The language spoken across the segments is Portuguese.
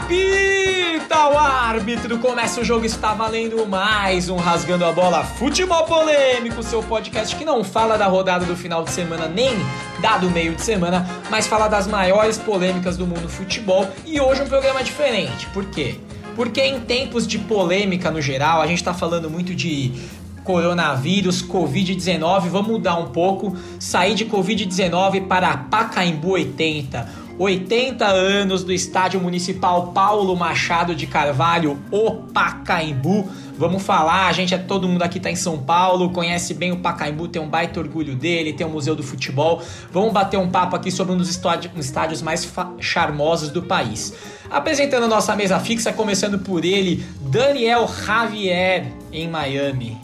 Apita o árbitro, começa o jogo, está valendo mais um Rasgando a Bola Futebol Polêmico, seu podcast que não fala da rodada do final de semana nem da do meio de semana, mas fala das maiores polêmicas do mundo futebol. E hoje um programa diferente. Por quê? Porque em tempos de polêmica no geral, a gente está falando muito de coronavírus, Covid-19, vamos mudar um pouco, sair de Covid-19 para Pacaembu 80 80 anos do Estádio Municipal Paulo Machado de Carvalho, o Pacaembu. Vamos falar, a gente é todo mundo aqui tá em São Paulo, conhece bem o Pacaembu, tem um baita orgulho dele, tem o Museu do Futebol. Vamos bater um papo aqui sobre um dos estádios mais charmosos do país. Apresentando a nossa mesa fixa, começando por ele, Daniel Javier, em Miami.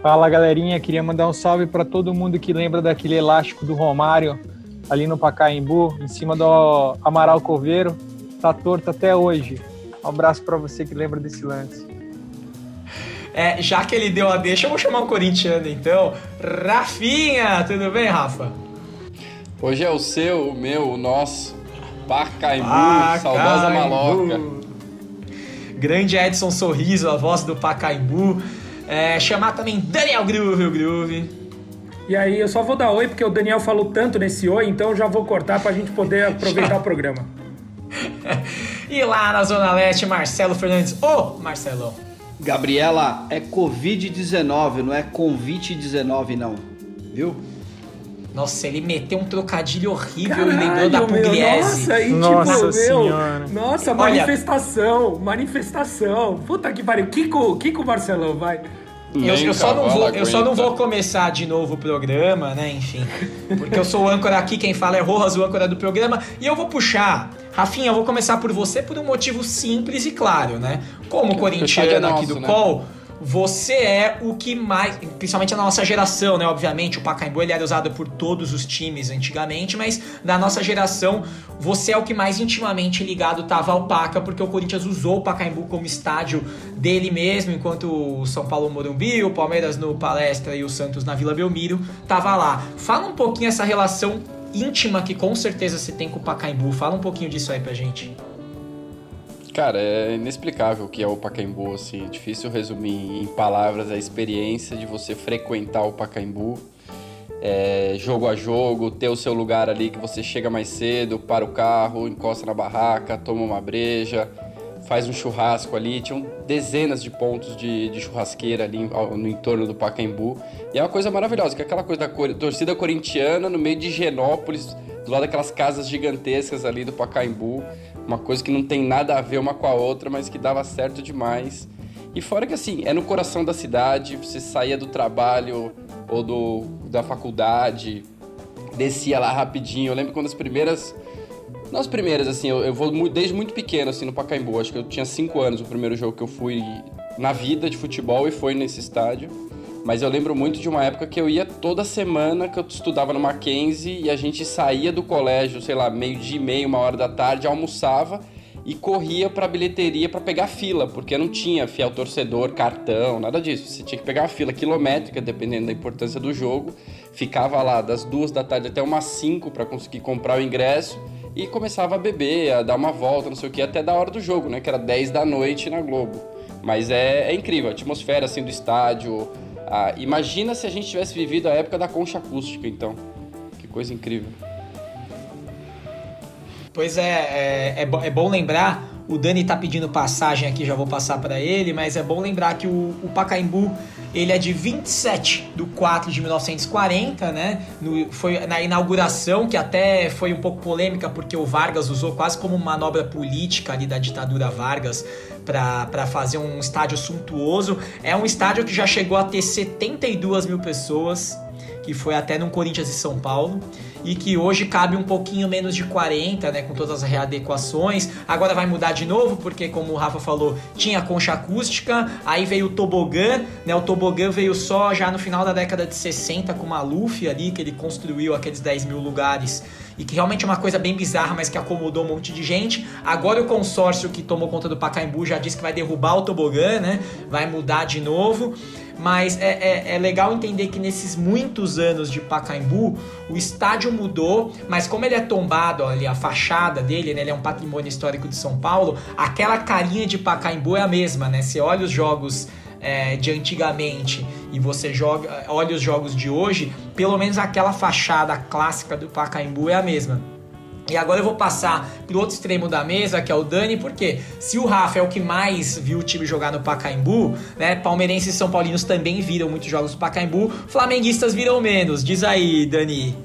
Fala galerinha, queria mandar um salve para todo mundo que lembra daquele elástico do Romário ali no Pacaembu, em cima do Amaral Coveiro, tá torto até hoje. Um abraço para você que lembra desse lance. É, já que ele deu a deixa, eu vou chamar um corintiano então. Rafinha, tudo bem, Rafa? Hoje é o seu, o meu, o nosso. Pacaembu, Pacaembu. saudosa maloca. Grande Edson Sorriso, a voz do Pacaembu. É, chamar também Daniel Groove, o Groove. E aí eu só vou dar oi porque o Daniel falou tanto nesse oi, então eu já vou cortar para a gente poder aproveitar o programa. e lá na Zona Leste, Marcelo Fernandes. Ô, oh, Marcelão. Gabriela, é Covid-19, não é convite-19 não, viu? Nossa, ele meteu um trocadilho horrível Caralho, e lembrou da Pugliese. Nossa, e, tipo, nossa senhora. Nossa, manifestação, Olha, manifestação. Puta que pariu. Kiko, Kiko Marcelão, vai. Eu, eu, só não vou, eu só não vou começar de novo o programa, né? Enfim. Porque eu sou o âncora aqui, quem fala é Rojas, o âncora do programa. E eu vou puxar. Rafinha, eu vou começar por você por um motivo simples e claro, né? Como corintiano aqui do né? Col você é o que mais, principalmente na nossa geração, né? Obviamente, o Pacaembu ele era usado por todos os times antigamente, mas na nossa geração, você é o que mais intimamente ligado tava ao Paca, porque o Corinthians usou o Pacaembu como estádio dele mesmo, enquanto o São Paulo Morumbi, o Palmeiras no Palestra e o Santos na Vila Belmiro tava lá. Fala um pouquinho essa relação íntima que com certeza você tem com o Pacaembu. Fala um pouquinho disso aí pra gente. Cara, é inexplicável o que é o Pacaembu, assim. É difícil resumir em palavras a experiência de você frequentar o Pacaembu. É, jogo a jogo, ter o seu lugar ali que você chega mais cedo, para o carro, encosta na barraca, toma uma breja, faz um churrasco ali. Tinham dezenas de pontos de, de churrasqueira ali no entorno do Pacaembu. E é uma coisa maravilhosa, que é aquela coisa da torcida corintiana no meio de Genópolis, do lado daquelas casas gigantescas ali do Pacaembu uma coisa que não tem nada a ver uma com a outra, mas que dava certo demais. E fora que assim, é no coração da cidade, você saía do trabalho ou do, da faculdade, descia lá rapidinho. Eu lembro quando as primeiras. Não as primeiras, assim, eu, eu vou desde muito pequeno, assim, no Pacaembu. Acho que eu tinha 5 anos o primeiro jogo que eu fui na vida de futebol e foi nesse estádio. Mas eu lembro muito de uma época que eu ia toda semana, que eu estudava no Mackenzie e a gente saía do colégio, sei lá, meio dia e meio, uma hora da tarde, almoçava e corria para a bilheteria para pegar fila, porque não tinha fiel torcedor, cartão, nada disso. Você tinha que pegar a fila quilométrica, dependendo da importância do jogo. Ficava lá das duas da tarde até umas cinco para conseguir comprar o ingresso e começava a beber, a dar uma volta, não sei o que, até da hora do jogo, né? Que era 10 da noite na Globo. Mas é, é incrível, a atmosfera assim do estádio, ah, imagina se a gente tivesse vivido a época da concha acústica, então. Que coisa incrível. Pois é, é, é, é bom lembrar. O Dani tá pedindo passagem aqui, já vou passar para ele, mas é bom lembrar que o, o Pacaembu ele é de 27 de 4 de 1940, né? No, foi na inauguração, que até foi um pouco polêmica, porque o Vargas usou quase como manobra política ali da ditadura Vargas para fazer um estádio suntuoso. É um estádio que já chegou a ter 72 mil pessoas, que foi até no Corinthians e São Paulo e que hoje cabe um pouquinho menos de 40, né, com todas as readequações. Agora vai mudar de novo, porque como o Rafa falou, tinha concha acústica, aí veio o tobogã, né? O tobogã veio só já no final da década de 60 com o Maluf ali, que ele construiu aqueles 10 mil lugares e que realmente é uma coisa bem bizarra, mas que acomodou um monte de gente. Agora o consórcio que tomou conta do Pacaembu já disse que vai derrubar o tobogã, né? Vai mudar de novo. Mas é, é, é, legal entender que nesses muitos anos de Pacaembu, o estádio mudou, mas como ele é tombado ali, a fachada dele, né, ele é um patrimônio histórico de São Paulo, aquela carinha de Pacaembu é a mesma, né? Você olha os jogos é, de antigamente e você joga, olha os jogos de hoje, pelo menos aquela fachada clássica do Pacaembu é a mesma. E agora eu vou passar pro outro extremo da mesa, que é o Dani, porque se o Rafa é o que mais viu o time jogar no Pacaembu, né? Palmeirenses e São Paulinos também viram muitos jogos do Pacaembu, flamenguistas viram menos. Diz aí, Dani.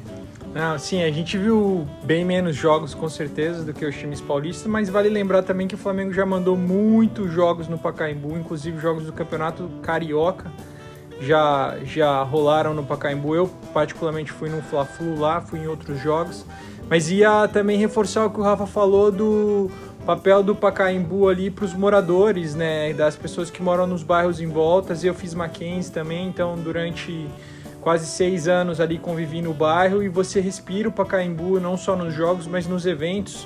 Não, sim, a gente viu bem menos jogos com certeza do que os times paulistas, mas vale lembrar também que o Flamengo já mandou muitos jogos no Pacaembu, inclusive jogos do Campeonato Carioca já já rolaram no Pacaembu. Eu particularmente fui no Fla-Flu lá, fui em outros jogos. Mas ia também reforçar o que o Rafa falou do papel do Pacaembu ali para os moradores, né, das pessoas que moram nos bairros em voltas. Eu fiz Mackenzie também, então durante quase seis anos ali convivi no bairro. E você respira o Pacaembu não só nos jogos, mas nos eventos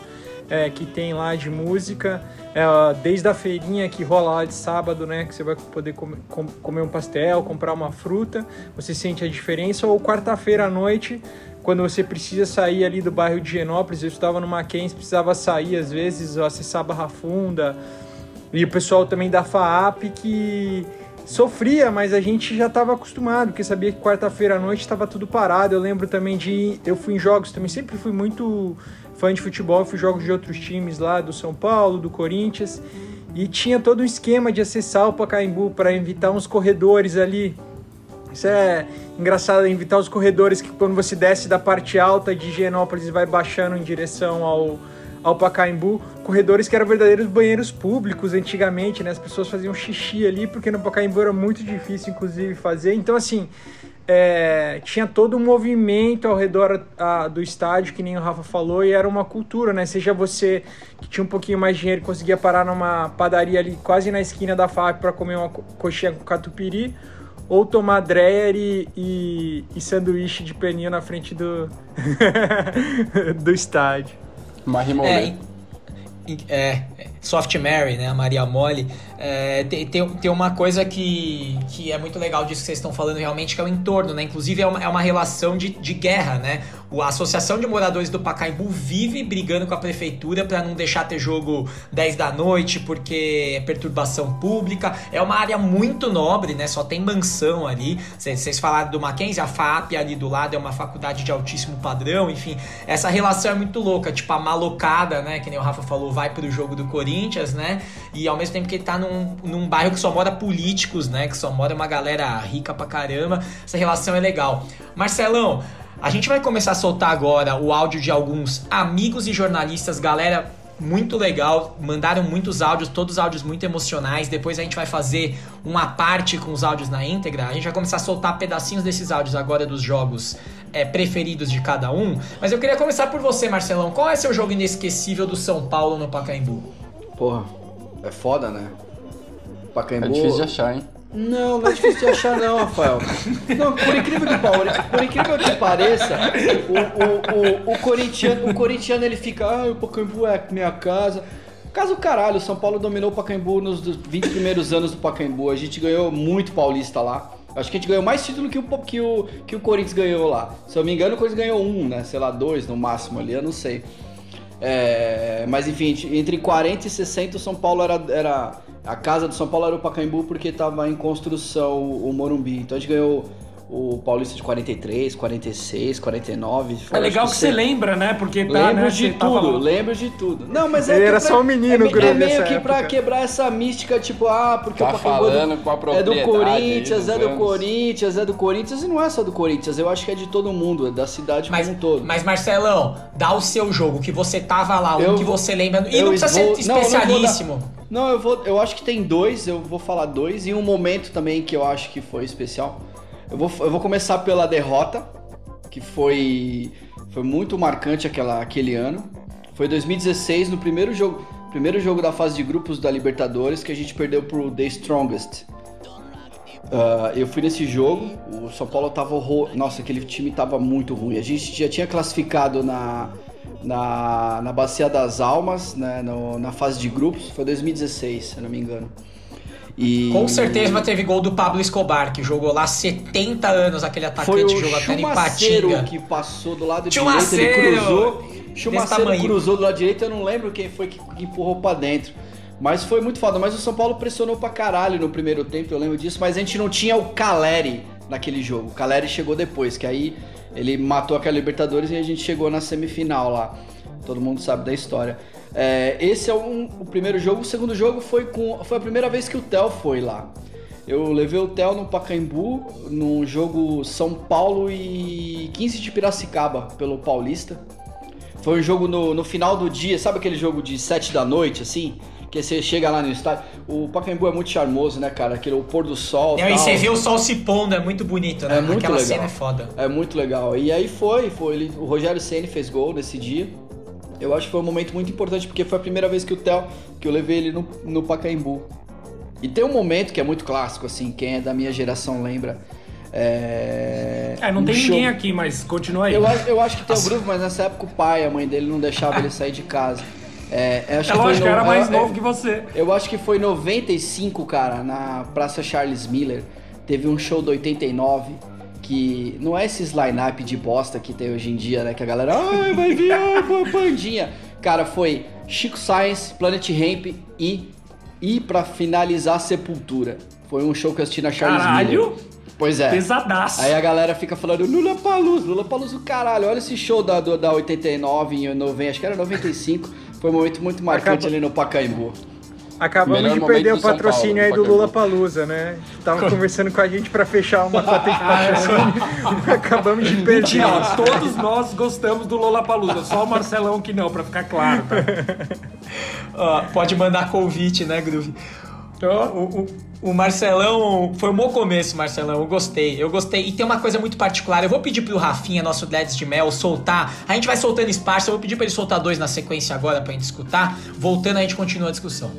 é, que tem lá de música, é, desde a feirinha que rola lá de sábado, né, que você vai poder comer, comer um pastel, comprar uma fruta, você sente a diferença, ou quarta-feira à noite quando você precisa sair ali do bairro de Genópolis, eu estava no Mackenzie, precisava sair às vezes, acessar Barra Funda, e o pessoal também da FAAP que sofria, mas a gente já estava acostumado, porque sabia que quarta-feira à noite estava tudo parado. Eu lembro também de. Eu fui em jogos também, sempre fui muito fã de futebol, fui em jogos de outros times lá, do São Paulo, do Corinthians, e tinha todo um esquema de acessar o Pacaembu para evitar uns corredores ali isso é engraçado, invitar os corredores que quando você desce da parte alta de Higienópolis e vai baixando em direção ao, ao Pacaembu, corredores que eram verdadeiros banheiros públicos antigamente, né? As pessoas faziam xixi ali, porque no Pacaembu era muito difícil, inclusive, fazer. Então, assim, é, tinha todo um movimento ao redor a, do estádio, que nem o Rafa falou, e era uma cultura, né? Seja você que tinha um pouquinho mais de dinheiro e conseguia parar numa padaria ali quase na esquina da FAP para comer uma coxinha com catupiry, ou tomar dreyer e, e, e sanduíche de peninha na frente do, do estádio. Marimolé. É, é, Soft Mary, né, a Maria Mole, é, tem, tem, tem, uma coisa que, que é muito legal disso que vocês estão falando realmente, que é o entorno, né? Inclusive é uma, é uma relação de, de guerra, né? A Associação de Moradores do Pacaembu vive brigando com a prefeitura para não deixar ter jogo 10 da noite, porque é perturbação pública. É uma área muito nobre, né? Só tem mansão ali. Vocês falaram do Mackenzie, a FAP ali do lado é uma faculdade de altíssimo padrão, enfim. Essa relação é muito louca, tipo a malocada, né? Que nem o Rafa falou, vai pro jogo do Corinthians, né? E ao mesmo tempo que ele tá num, num bairro que só mora políticos, né? Que só mora uma galera rica pra caramba. Essa relação é legal. Marcelão, a gente vai começar a soltar agora o áudio de alguns amigos e jornalistas, galera muito legal, mandaram muitos áudios, todos áudios muito emocionais. Depois a gente vai fazer uma parte com os áudios na íntegra. A gente vai começar a soltar pedacinhos desses áudios agora dos jogos é, preferidos de cada um. Mas eu queria começar por você, Marcelão. Qual é seu jogo inesquecível do São Paulo no Pacaembu? Porra, é foda, né? Pacaembu. É difícil de achar, hein? Não, não é difícil de achar não, Rafael. Não, por incrível que, por incrível que pareça, o, o, o, o, corintiano, o corintiano ele fica, ah, o Pacaembu é minha casa. Caso caralho, o São Paulo dominou o Pacaembu nos 20 primeiros anos do Pacaembu. A gente ganhou muito paulista lá. Acho que a gente ganhou mais título que o, que o, que o Corinthians ganhou lá. Se eu me engano, o Corinthians ganhou um, né? Sei lá, dois no máximo ali, eu não sei. É, mas enfim, entre 40 e 60 o São Paulo era, era a casa do São Paulo era o Pacaembu porque estava em construção o Morumbi. Então a gente ganhou o Paulista de 43, 46, 49. É legal que, você lembra, né? Porque tá, lembro né, de tudo, tava... lembro de tudo. Não, mas é Ele era pra, só um menino, é, é meio que pra quebrar essa mística, tipo, ah, porque tá o Pacaembu é, é do Corinthians, é do Corinthians, é do Corinthians, e não é só do Corinthians, eu acho que é de todo mundo, é da cidade mas, como um todo. Mas Marcelão, dá o seu jogo, que você tava lá, o que você lembra, e não precisa vou, ser especialíssimo. Não, não, eu vou, eu acho que tem dois, eu vou falar dois, e um momento também que eu acho que foi especial. Eu vou, eu vou começar pela derrota, que foi, foi muito marcante aquela, aquele ano. Foi 2016, no primeiro jogo, primeiro jogo da fase de grupos da Libertadores, que a gente perdeu pro The Strongest. Uh, eu fui nesse jogo, o São Paulo tava horror... Nossa, aquele time tava muito ruim. A gente já tinha classificado na, na, na Bacia das Almas, né, no, na fase de grupos, foi 2016, se eu não me engano. E... Com certeza teve gol do Pablo Escobar, que jogou lá 70 anos, aquele atacante jogou até em Patinga. que passou do lado direito, ele cruzou. Chumaceiro cruzou do lado direito, eu não lembro quem foi que empurrou para dentro. Mas foi muito foda. Mas o São Paulo pressionou pra caralho no primeiro tempo, eu lembro disso. Mas a gente não tinha o Caleri naquele jogo. O Caleri chegou depois, que aí ele matou aquela Libertadores e a gente chegou na semifinal lá. Todo mundo sabe da história. É, esse é um, o primeiro jogo. O segundo jogo foi, com, foi a primeira vez que o Theo foi lá. Eu levei o Theo no Pacaembu, num jogo São Paulo e 15 de Piracicaba, pelo Paulista. Foi um jogo no, no final do dia, sabe aquele jogo de 7 da noite, assim? que você chega lá no estádio. O Pacaembu é muito charmoso, né, cara? Aquele o pôr do sol. e você vê o sol se pondo, é muito bonito, né? É muito Aquela legal. cena é foda. É muito legal. E aí foi, foi ele, o Rogério Ceni fez gol nesse dia. Eu acho que foi um momento muito importante porque foi a primeira vez que o Theo, que eu levei ele no, no Pacaembu. E tem um momento que é muito clássico, assim, quem é da minha geração lembra. É, é não um tem show... ninguém aqui, mas continua aí. Eu, eu acho que tem o grupo, mas nessa época o pai, a mãe dele não deixava ele sair de casa. É, acho é que lógico, no, era mais é, novo que você. Eu acho que foi 95, cara, na Praça Charles Miller. Teve um show do 89 que não é esses line-up de bosta que tem hoje em dia, né? Que a galera, ai, vai vir a bandinha. Cara, foi Chico Science, Planet Ramp e, e para finalizar, Sepultura. Foi um show que eu assisti na Charles Caralho. Miller. Pois é. Pesadaço. Aí a galera fica falando Lula Paluz, Lula Paluz, caralho. Olha esse show da, da 89 em 90, acho que era 95. Foi um momento muito marcante Acaba... ali no Pacaembu. Acabamos de perder o patrocínio Paulo, aí do Lula Palusa, né? Tava conversando com a gente para fechar uma cota de patrocínio. Acabamos de perder. Mentira, todos nós gostamos do Lula Palusa, só o Marcelão que não, para ficar claro. Tá? pode mandar convite, né, Groove? O, o, o, Marcelão foi um bom começo, Marcelão. Eu gostei, eu gostei. E tem uma coisa muito particular. Eu vou pedir pro Rafinha, nosso Leds de Mel, soltar. A gente vai soltando espaço. Eu vou pedir pra ele soltar dois na sequência agora pra gente escutar. Voltando, a gente continua a discussão.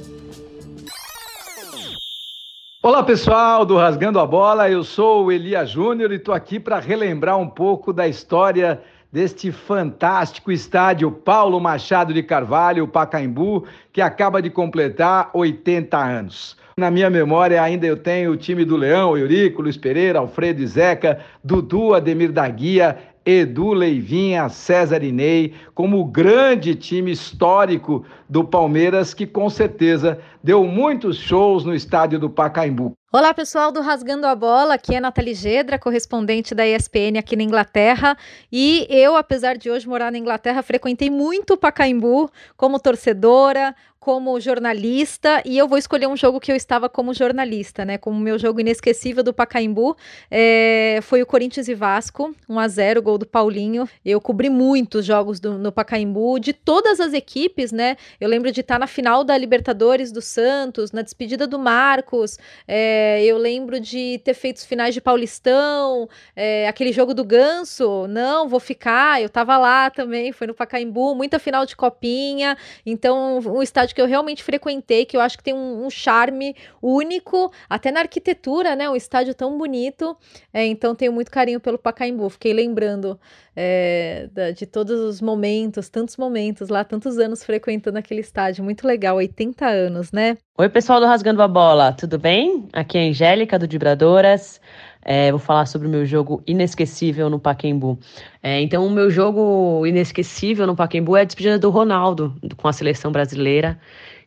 Olá pessoal do Rasgando a Bola, eu sou o Elia Júnior e estou aqui para relembrar um pouco da história deste fantástico estádio Paulo Machado de Carvalho, Pacaembu, que acaba de completar 80 anos. Na minha memória ainda eu tenho o time do Leão, Eurico, Luiz Pereira, Alfredo e Zeca, Dudu, Ademir da Guia, Edu Leivinha, César Inei, como o grande time histórico do Palmeiras, que com certeza deu muitos shows no estádio do Pacaembu. Olá, pessoal do Rasgando a Bola, aqui é Nathalie Gedra, correspondente da ESPN aqui na Inglaterra. E eu, apesar de hoje morar na Inglaterra, frequentei muito o Pacaembu como torcedora, como jornalista e eu vou escolher um jogo que eu estava como jornalista, né? Como meu jogo inesquecível do Pacaembu é, foi o Corinthians e Vasco, 1 a 0 gol do Paulinho. Eu cobri muitos jogos do, no Pacaembu de todas as equipes, né? Eu lembro de estar na final da Libertadores do Santos, na despedida do Marcos. É, eu lembro de ter feito os finais de Paulistão, é, aquele jogo do Ganso. Não, vou ficar. Eu estava lá também, foi no Pacaembu, muita final de copinha. Então, o estádio cidade que eu realmente frequentei, que eu acho que tem um, um charme único, até na arquitetura, né? Um estádio tão bonito. É, então tenho muito carinho pelo Pacaembu. Fiquei lembrando é, de todos os momentos, tantos momentos lá, tantos anos frequentando aquele estádio. Muito legal, 80 anos, né? Oi, pessoal do Rasgando a Bola, tudo bem? Aqui é a Angélica do Vibradoras. É, vou falar sobre o meu jogo inesquecível no Paquembu. É, então, o meu jogo inesquecível no Paquembu é a despedida do Ronaldo com a seleção brasileira,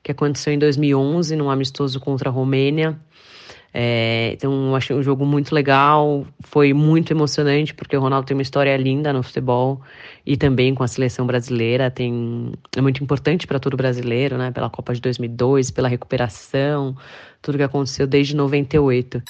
que aconteceu em 2011, num amistoso contra a Romênia. É, então, achei um jogo muito legal, foi muito emocionante, porque o Ronaldo tem uma história linda no futebol e também com a seleção brasileira. Tem, é muito importante para todo brasileiro, né? Pela Copa de 2002, pela recuperação, tudo que aconteceu desde 98.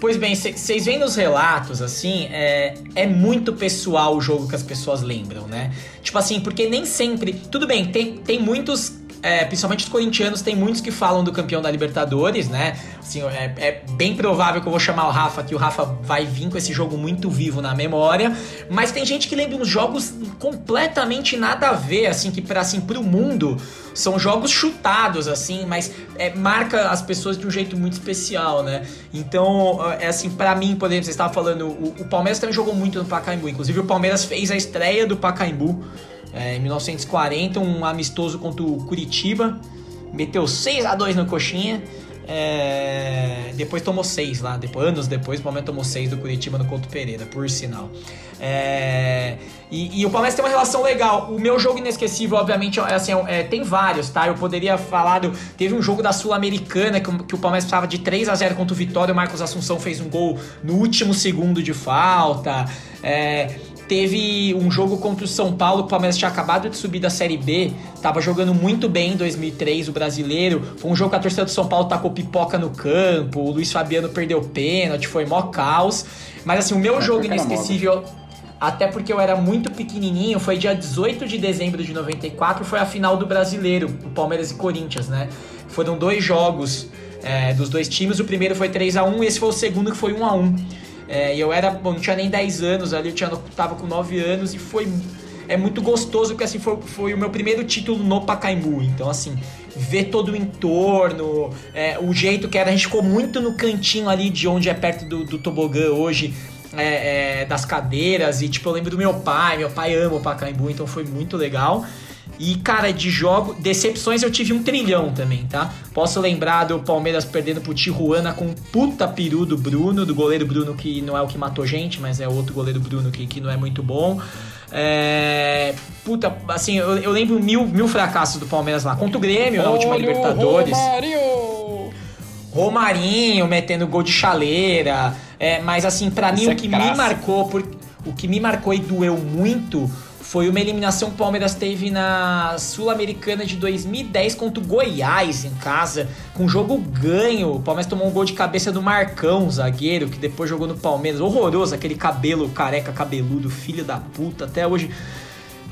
Pois bem, vocês veem nos relatos, assim, é, é muito pessoal o jogo que as pessoas lembram, né? Tipo assim, porque nem sempre. Tudo bem, tem, tem muitos é, principalmente os corintianos, tem muitos que falam do campeão da Libertadores, né? Assim, é, é, bem provável que eu vou chamar o Rafa, que o Rafa vai vir com esse jogo muito vivo na memória. Mas tem gente que lembra uns jogos completamente nada a ver, assim, que para assim, pro mundo são jogos chutados, assim, mas é, marca as pessoas de um jeito muito especial, né? Então, é assim, para mim, por exemplo, você estava falando, o, o Palmeiras também jogou muito no Pacaembu. Inclusive, o Palmeiras fez a estreia do Pacaembu É, em 1940, um amistoso contra o Curitiba. Meteu 6 a 2 no Coxinha. É, depois tomou 6 lá. Depois, anos depois, o Palmeiras tomou 6 do Curitiba no Couto Pereira, por sinal. É, e, e, o Palmeiras tem uma relação legal. O meu jogo inesquecível, obviamente, é, assim, é, tem vários, tá? Eu poderia falar do. Teve um jogo da Sul-Americana que, que, o Palmeiras precisava de 3 a 0 contra o Vitória. O Marcos Assunção fez um gol no último segundo de falta. É, Teve um jogo contra o São Paulo, que o Palmeiras tinha acabado de subir da Série B, tava jogando muito bem em 2003, o brasileiro. Foi um jogo que a torcida do São Paulo tacou pipoca no campo, o Luiz Fabiano perdeu pênalti, foi mó caos. Mas assim, o meu é, jogo inesquecível, até porque eu era muito pequenininho, foi dia 18 de dezembro de 94, foi a final do brasileiro, o Palmeiras e Corinthians, né? Foram dois jogos é, dos dois times, o primeiro foi 3 a 1 e esse foi o segundo que foi 1 a 1 é, eu era, bom, não tinha nem 10 anos ali, eu tinha, tava com 9 anos e foi é muito gostoso porque assim foi, foi o meu primeiro título no Pacaembu. Então assim, ver todo o entorno, é, o jeito que era, a gente ficou muito no cantinho ali de onde é perto do, do tobogã hoje. É, é, das cadeiras e tipo eu lembro do meu pai, meu pai ama o Pacaembu, então foi muito legal. E, cara, de jogo, decepções eu tive um trilhão também, tá? Posso lembrar do Palmeiras perdendo pro Tijuana com um puta peru do Bruno, do goleiro Bruno, que não é o que matou gente, mas é outro goleiro Bruno que, que não é muito bom. É, puta, assim, eu, eu, lembro mil, mil fracassos do Palmeiras lá. Contra o Grêmio na última Libertadores. Romarinho! Romarinho metendo gol de chaleira. É, mas assim, para mim, o é que me marcou, por, o que me marcou e doeu muito foi uma eliminação que o Palmeiras teve na Sul-Americana de 2010 contra o Goiás em casa, com jogo ganho. O Palmeiras tomou um gol de cabeça do Marcão, zagueiro, que depois jogou no Palmeiras. Horroroso, aquele cabelo careca, cabeludo, filho da puta. Até hoje.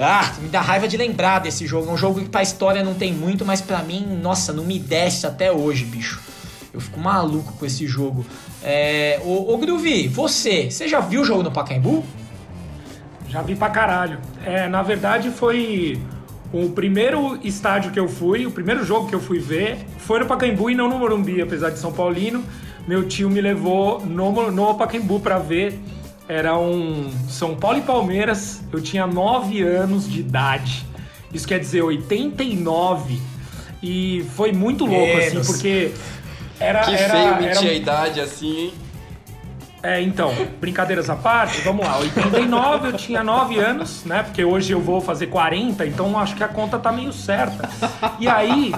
Ah, me dá raiva de lembrar desse jogo. É um jogo que pra história não tem muito, mas para mim, nossa, não me desce até hoje, bicho. Eu fico maluco com esse jogo. É, ô, ô Groovy, você, você já viu o jogo no Pacaembu? Já vi pra caralho. É, na verdade, foi o primeiro estádio que eu fui, o primeiro jogo que eu fui ver, foi no Pacaembu e não no Morumbi, apesar de São Paulino. Meu tio me levou no, no Pacaembu para ver. Era um São Paulo e Palmeiras. Eu tinha 9 anos de idade. Isso quer dizer 89. E foi muito louco, assim, Menos. assim, porque era. Que era, feio mentir a idade assim, hein? É, então, brincadeiras à parte, vamos lá. 89 eu tinha 9 anos, né? Porque hoje eu vou fazer 40, então acho que a conta tá meio certa. E aí,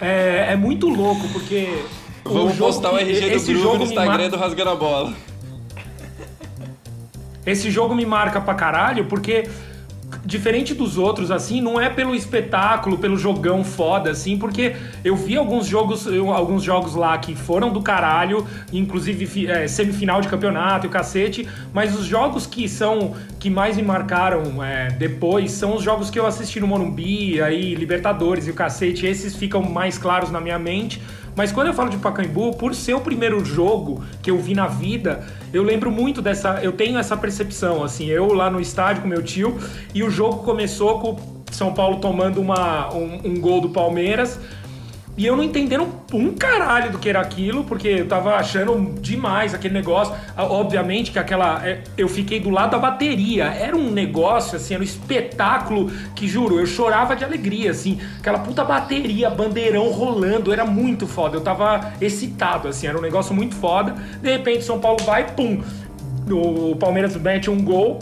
é, é muito louco, porque. Vamos postar o RG do esse jogo no Instagram do Rasgando a Bola. Esse jogo me marca pra caralho, porque diferente dos outros, assim, não é pelo espetáculo, pelo jogão foda, assim, porque eu vi alguns jogos, alguns jogos lá que foram do caralho, inclusive é, semifinal de campeonato e o cacete, mas os jogos que são que mais me marcaram é, depois são os jogos que eu assisti no Morumbi, aí Libertadores e o cacete, esses ficam mais claros na minha mente. Mas quando eu falo de Pacaembu, por ser o primeiro jogo que eu vi na vida, eu lembro muito dessa. Eu tenho essa percepção, assim, eu lá no estádio com meu tio, e o jogo começou com São Paulo tomando uma, um, um gol do Palmeiras. E eu não entendendo um caralho do que era aquilo, porque eu tava achando demais aquele negócio. Ah, obviamente que aquela. É, eu fiquei do lado da bateria. Era um negócio, assim, era um espetáculo que, juro, eu chorava de alegria, assim. Aquela puta bateria, bandeirão rolando, era muito foda. Eu tava excitado, assim, era um negócio muito foda. De repente, São Paulo vai, pum. O Palmeiras mete um gol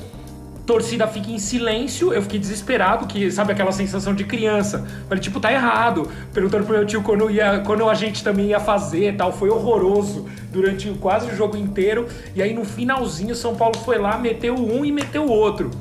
torcida fica em silêncio, eu fiquei desesperado, que sabe aquela sensação de criança. Falei, tipo, tá errado. Perguntando pro meu tio quando, ia, quando a gente também ia fazer tal. Foi horroroso durante quase o jogo inteiro. E aí no finalzinho, São Paulo foi lá, meteu um e meteu o outro.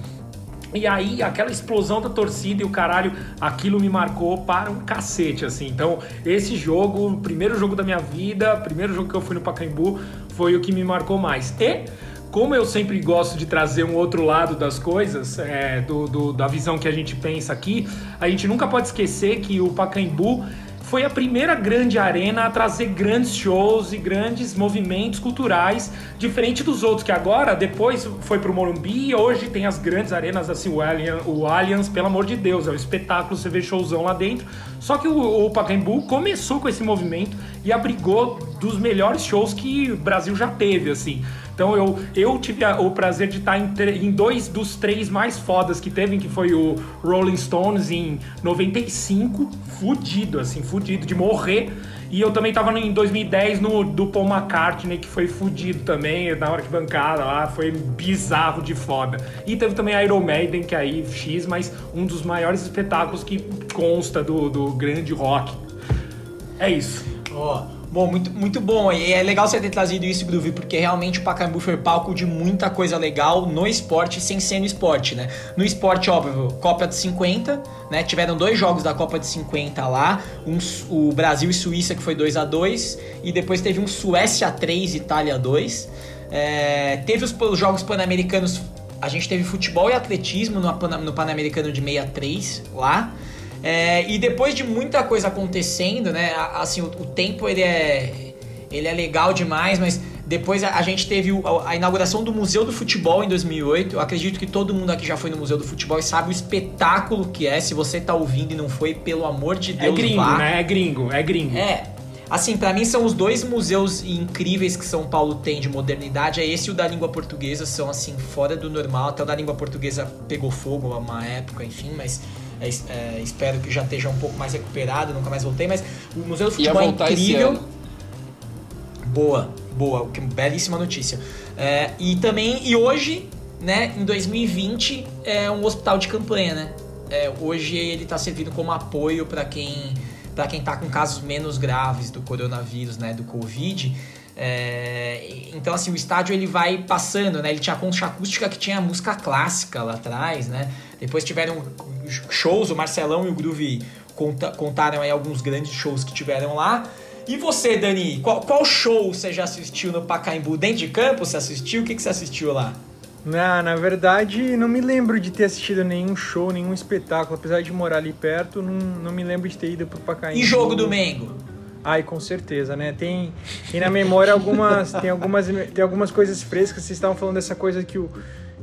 E aí, aquela explosão da torcida e o caralho, aquilo me marcou para um cacete, assim. Então, esse jogo, o primeiro jogo da minha vida, primeiro jogo que eu fui no Pacaembu, foi o que me marcou mais. E como eu sempre gosto de trazer um outro lado das coisas, é, do, do, da visão que a gente pensa aqui, a gente nunca pode esquecer que o Pacaembu foi a primeira grande arena a trazer grandes shows e grandes movimentos culturais, diferente dos outros, que agora, depois foi pro Morumbi e hoje tem as grandes arenas, assim, o Allianz, o Allianz, pelo amor de Deus, é um espetáculo, você vê showzão lá dentro. Só que o, o Pacaembu começou com esse movimento e abrigou dos melhores shows que o Brasil já teve, assim. Então eu, eu tive a, o prazer de estar em, em, dois dos três mais fodas que teve, que foi o Rolling Stones em 95, fudido, assim, fudido, de morrer. E eu também tava em 2010 no do Paul McCartney, que foi fudido também, na hora que bancada lá, foi bizarro de foda. E teve também Iron Maiden, que aí X, mas um dos maiores espetáculos que consta do, do grande rock. É isso. Ó. Oh. Bom, muito, muito bom. E é legal você ter trazido isso, Groove, porque realmente o Pacaembu foi palco de muita coisa legal no esporte, sem ser no esporte, né? No esporte, óbvio, Copa de 50, né? Tiveram dois jogos da Copa de 50 lá, um, o Brasil e Suíça, que foi 2 a 2 e depois teve um Suécia 3, Itália 2. É, teve os, os Jogos Pan-Americanos, a gente teve futebol e atletismo no, no Pan-Americano de 63 lá. É, e depois de muita coisa acontecendo, né? Assim, o, o, tempo ele é, ele é legal demais, mas depois a, a gente teve o, a, a, inauguração do Museu do Futebol em 2008. Eu acredito que todo mundo aqui já foi no Museu do Futebol e sabe o espetáculo que é. Se você tá ouvindo e não foi, pelo amor de é Deus, É gringo, vá. né? É gringo, é gringo. É. Assim, para mim são os dois museus incríveis que São Paulo tem de modernidade. É esse e o da língua portuguesa, são assim, fora do normal. Até o da língua portuguesa pegou fogo uma época, enfim, mas é, é, espero que já esteja um pouco mais recuperado, nunca mais voltei, mas o Museu do Futebol é incrível. Boa, boa, belíssima notícia. É, e também, e hoje, né, em 2020, é um hospital de campanha, né? É, hoje ele está servindo como apoio para quem para quem está com casos menos graves do coronavírus, né, do Covid. É, então, assim, o estádio ele vai passando, né? Ele tinha a concha acústica que tinha música clássica lá atrás, né? Depois tiveram shows, o Marcelão e o Groove conta, contaram aí alguns grandes shows que tiveram lá. E você, Dani, qual, qual show você já assistiu no Pacaembu? Dentro de campo você assistiu? O que, que você assistiu lá? Não, na verdade, não me lembro de ter assistido nenhum show, nenhum espetáculo. Apesar de morar ali perto, não, não me lembro de ter ido pro Pacaembu. E jogo do Mengo? Ai, com certeza, né? Tem, tem na memória algumas, tem algumas, tem algumas coisas frescas. Vocês estavam falando dessa coisa que o,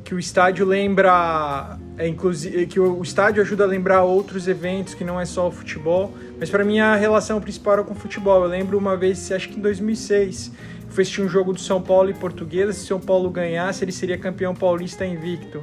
que o estádio lembra, é, inclusive, que o, o estádio ajuda a lembrar outros eventos que não é só o futebol. Mas para mim a relação principal era com o futebol. Eu lembro uma vez, acho que em 2006, foi assistir um jogo do São Paulo e Portuguesa. Se São Paulo ganhasse, ele seria campeão paulista invicto.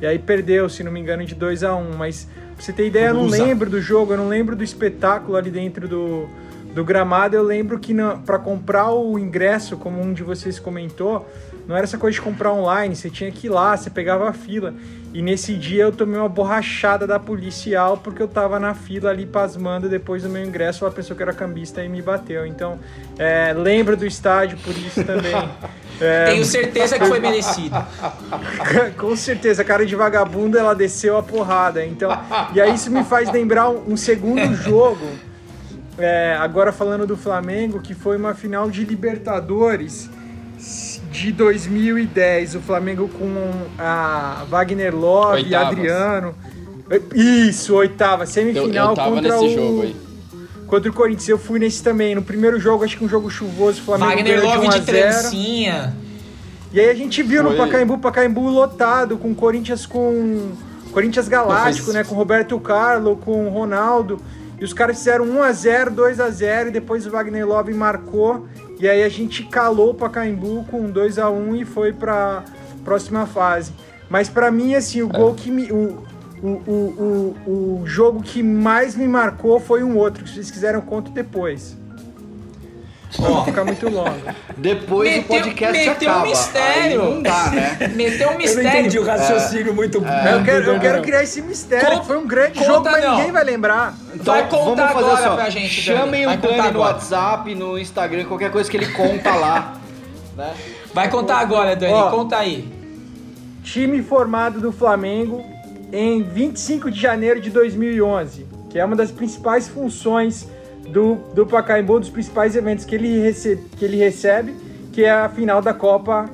E aí perdeu, se não me engano, de 2 a 1 um. Mas pra você ter ideia, eu não lembro do jogo, eu não lembro do espetáculo ali dentro do do gramado, eu lembro que para comprar o ingresso, como um de vocês comentou, não era essa coisa de comprar online, você tinha que ir lá, você pegava a fila. E nesse dia eu tomei uma borrachada da policial porque eu tava na fila ali pasmando depois do meu ingresso, ela pensou que era cambista e me bateu. Então, é, lembro do estádio por isso também. É, Tenho certeza que foi merecido. Com certeza, a cara de vagabundo ela desceu a porrada. Então, e aí isso me faz lembrar um segundo jogo é, agora falando do Flamengo, que foi uma final de Libertadores de 2010. O Flamengo com a Wagner Love, e Adriano. Isso, oitava, semifinal eu, eu contra o. Jogo, contra o Corinthians. Eu fui nesse também. No primeiro jogo, acho que um jogo chuvoso, o Flamengo Wagner Love de, de trancinha. E aí a gente viu foi. no Pacaembu, Pacaembu lotado, com Corinthians com. Corinthians Galáctico, né? Com Roberto Carlos, com Ronaldo. E os caras fizeram 1x0, 2x0 e depois o Wagner Love marcou. E aí a gente calou para Caimbu com 2x1 e foi para próxima fase. Mas para mim, assim, o é. gol que me. O, o, o, o, o jogo que mais me marcou foi um outro, que vocês quiseram conto depois. Ó, ficar muito longo. Depois meteu, o podcast meteu acaba. um mistério. Aí não dá, né? Meteu um mistério. Eu não entendi o raciocínio é, muito é, eu, quero, eu quero criar esse mistério. Conta, foi um grande jogo, mas não. ninguém vai lembrar. Então, vai contar vamos fazer agora pra gente. Chamem o Dani no WhatsApp, no Instagram, qualquer coisa que ele conta lá. né? Vai contar agora, Dani. Ó, conta aí. Time formado do Flamengo em 25 de janeiro de 2011, que é uma das principais funções do, do Pacaembu, dos principais eventos que ele, recebe, que ele recebe, que é a final da Copa,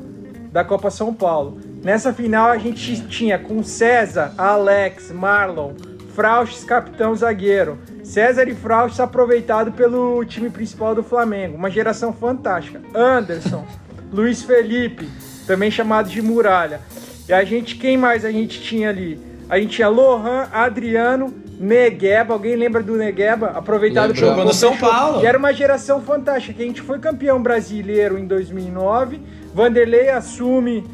da Copa São Paulo. Nessa final a gente tinha com César, Alex, Marlon, Frauches, capitão zagueiro. César e Frauches aproveitado pelo time principal do Flamengo. Uma geração fantástica. Anderson, Luiz Felipe, também chamado de Muralha. E a gente, quem mais a gente tinha ali? A gente tinha Lohan, Adriano, Negueba, alguém lembra do Negueba? Aproveitado Lembro. Jogou no São. Paulo. E era uma geração fantástica, que a gente foi campeão brasileiro em 2009, Vanderlei assume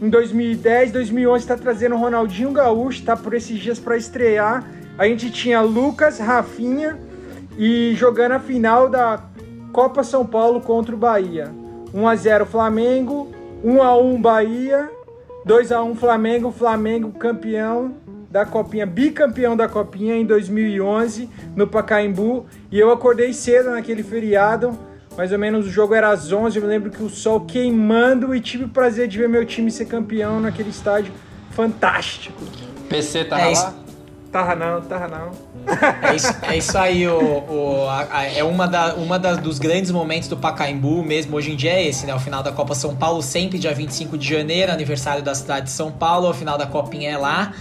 em 2010, 2011 está trazendo o Ronaldinho Gaúcho, tá por esses dias para estrear. A gente tinha Lucas, Rafinha e jogando a final da Copa São Paulo contra o Bahia. 1 a 0 Flamengo, 1 a 1 Bahia, 2 a 1 Flamengo, Flamengo campeão da Copinha, bicampeão da Copinha em 2011 no Pacaembu. E eu acordei cedo naquele feriado, mais ou menos o jogo era às 11. Eu me lembro que o sol queimando e tive o prazer de ver meu time ser campeão naquele estádio fantástico. PC tá É lá? Tava não, tava não. É isso, é isso aí, o, o- a- a- é uma, da, uma da- dos grandes momentos do Pacaembu mesmo hoje em dia é esse, né? O final da Copa São Paulo, sempre dia 25 de janeiro, aniversário da cidade de São Paulo, o final da Copinha é lá.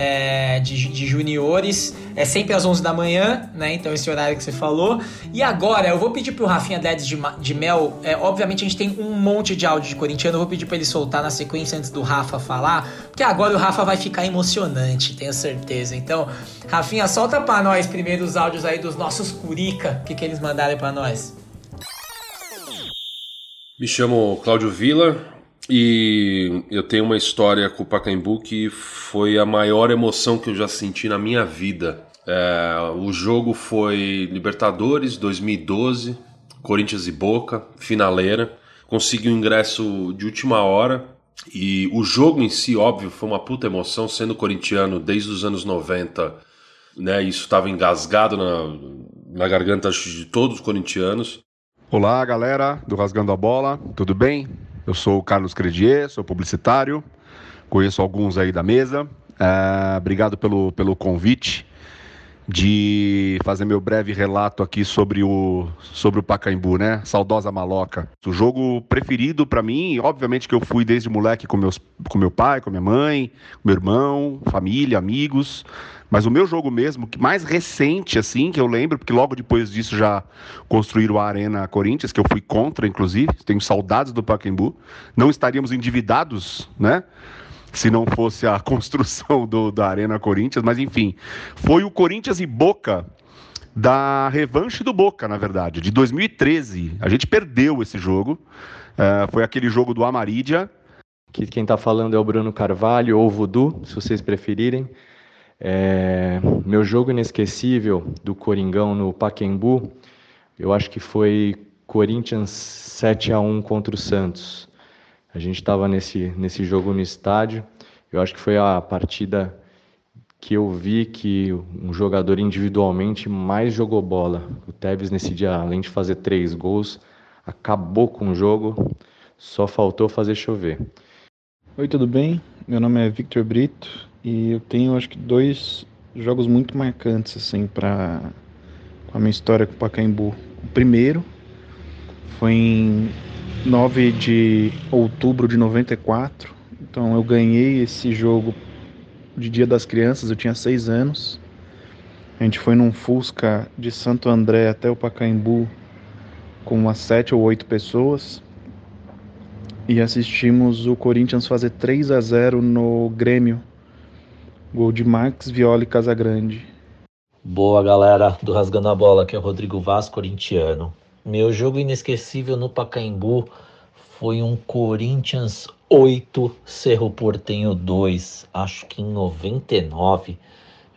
É, de, de juniores, é sempre às 11 da manhã, né? Então esse horário que você falou. E agora eu vou pedir pro Rafinha Dedes de, de Mel, é, obviamente a gente tem um monte de áudio de corintiano, eu vou pedir pra ele soltar na sequência antes do Rafa falar, porque agora o Rafa vai ficar emocionante, tenho certeza. Então, Rafinha, solta pra nós primeiro os áudios aí dos nossos curica, o que, que eles mandaram pra nós. Me chamo Cláudio Vila e eu tenho uma história com o Pacaembu que foi a maior emoção que eu já senti na minha vida. É, o jogo foi Libertadores 2012, Corinthians e Boca, finaleira. Consegui o ingresso de última hora e o jogo em si, óbvio, foi uma puta emoção, sendo corintiano desde os anos 90, né? Isso estava engasgado na, na garganta de todos os corintianos. Olá, galera do Rasgando a Bola, tudo bem? Eu sou o Carlos Credier, sou publicitário, conheço alguns aí da mesa. É, obrigado pelo, pelo convite de fazer meu breve relato aqui sobre o, sobre o Pacaembu, né? Saudosa Maloca. O jogo preferido para mim, obviamente que eu fui desde moleque com, meus, com meu pai, com minha mãe, com meu irmão, família, amigos. Mas o meu jogo mesmo, que mais recente, assim, que eu lembro, porque logo depois disso já construíram a Arena Corinthians, que eu fui contra, inclusive, tenho saudades do Pacaembu. Não estaríamos endividados, né? Se não fosse a construção do, da Arena Corinthians, mas enfim, foi o Corinthians e Boca da revanche do Boca, na verdade, de 2013. A gente perdeu esse jogo. eh, foi aquele jogo do Amarídia, Que quem está falando é o Bruno Carvalho, ou Voodoo, se vocês preferirem. É, meu jogo inesquecível do Coringão no Paquembu, eu acho que foi Corinthians 7 a 1 contra o Santos. A gente estava nesse, nesse jogo no estádio. Eu acho que foi a partida que eu vi que um jogador individualmente mais jogou bola. O Tevez nesse dia, além de fazer três gols, acabou com o jogo. Só faltou fazer chover. Oi, tudo bem? Meu nome é Victor Brito e eu tenho acho que dois jogos muito marcantes assim para a minha história com o Pacaembu. O primeiro foi em 9 de outubro de 94. Então eu ganhei esse jogo de Dia das Crianças, eu tinha seis anos. A gente foi num Fusca de Santo André até o Pacaembu com umas sete ou oito pessoas e assistimos o Corinthians fazer 3 a 0 no Grêmio. Gol de Max Violi Casagrande. Boa galera do Rasgando a Bola, aqui é o Rodrigo Vaz, corintiano. Meu jogo inesquecível no Pacaembu foi um Corinthians 8, Cerro Portenho 2, acho que em 99.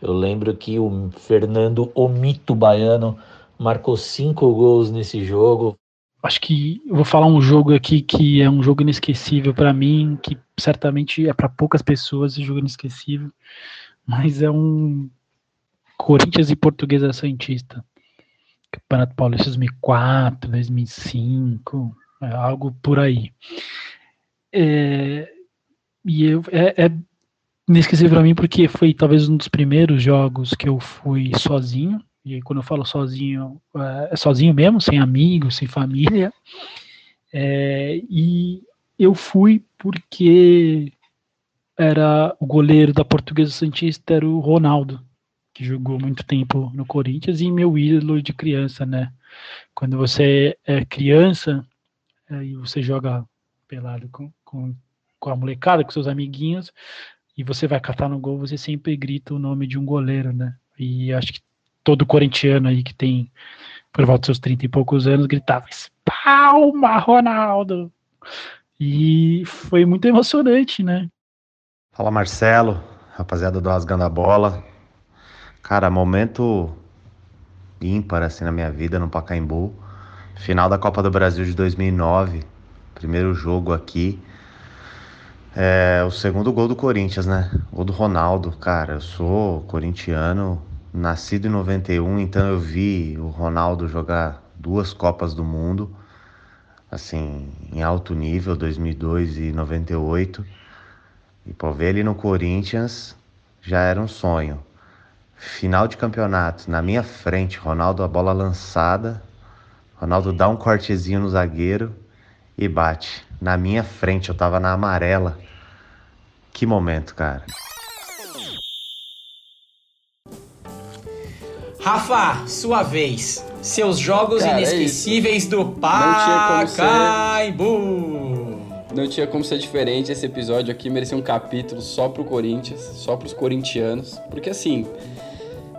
Eu lembro que o Fernando Omito Baiano marcou cinco gols nesse jogo. Acho que eu vou falar um jogo aqui que é um jogo inesquecível para mim, que certamente é para poucas pessoas esse jogo inesquecível, mas é um Corinthians e Portuguesa Santista. Campeonato Paulista 2004, 2005, é algo por aí. É, e eu, é, é inesquecível para mim porque foi talvez um dos primeiros jogos que eu fui sozinho. E quando eu falo sozinho, é sozinho mesmo, sem amigos, sem família. É, e eu fui porque era o goleiro da Portuguesa Santista era o Ronaldo, que jogou muito tempo no Corinthians e meu ídolo de criança, né? Quando você é criança e você joga pelado com, com, com a molecada, com seus amiguinhos, e você vai catar no gol, você sempre grita o nome de um goleiro, né? E acho que todo corintiano aí que tem por volta dos seus 30 e poucos anos gritava: Palma, Ronaldo! E foi muito emocionante, né? Fala Marcelo, rapaziada do Rasgando a Bola. Cara, momento ímpar assim na minha vida no Pacaembu. Final da Copa do Brasil de 2009, primeiro jogo aqui. É, o segundo gol do Corinthians, né? Gol do Ronaldo. Cara, eu sou corintiano, nascido em 91, então eu vi o Ronaldo jogar duas Copas do Mundo, assim, em alto nível, 2002 e 98. E por ver ele no Corinthians já era um sonho. Final de campeonato, na minha frente, Ronaldo a bola lançada, Ronaldo dá um cortezinho no zagueiro e bate. Na minha frente, eu tava na amarela. Que momento, cara. Rafa, sua vez. Seus jogos Cara, é inesquecíveis do Não como ser- Pacaembu. Não tinha como ser diferente esse episódio aqui, merecia um capítulo só pro Corinthians, só pros corintianos. Porque assim,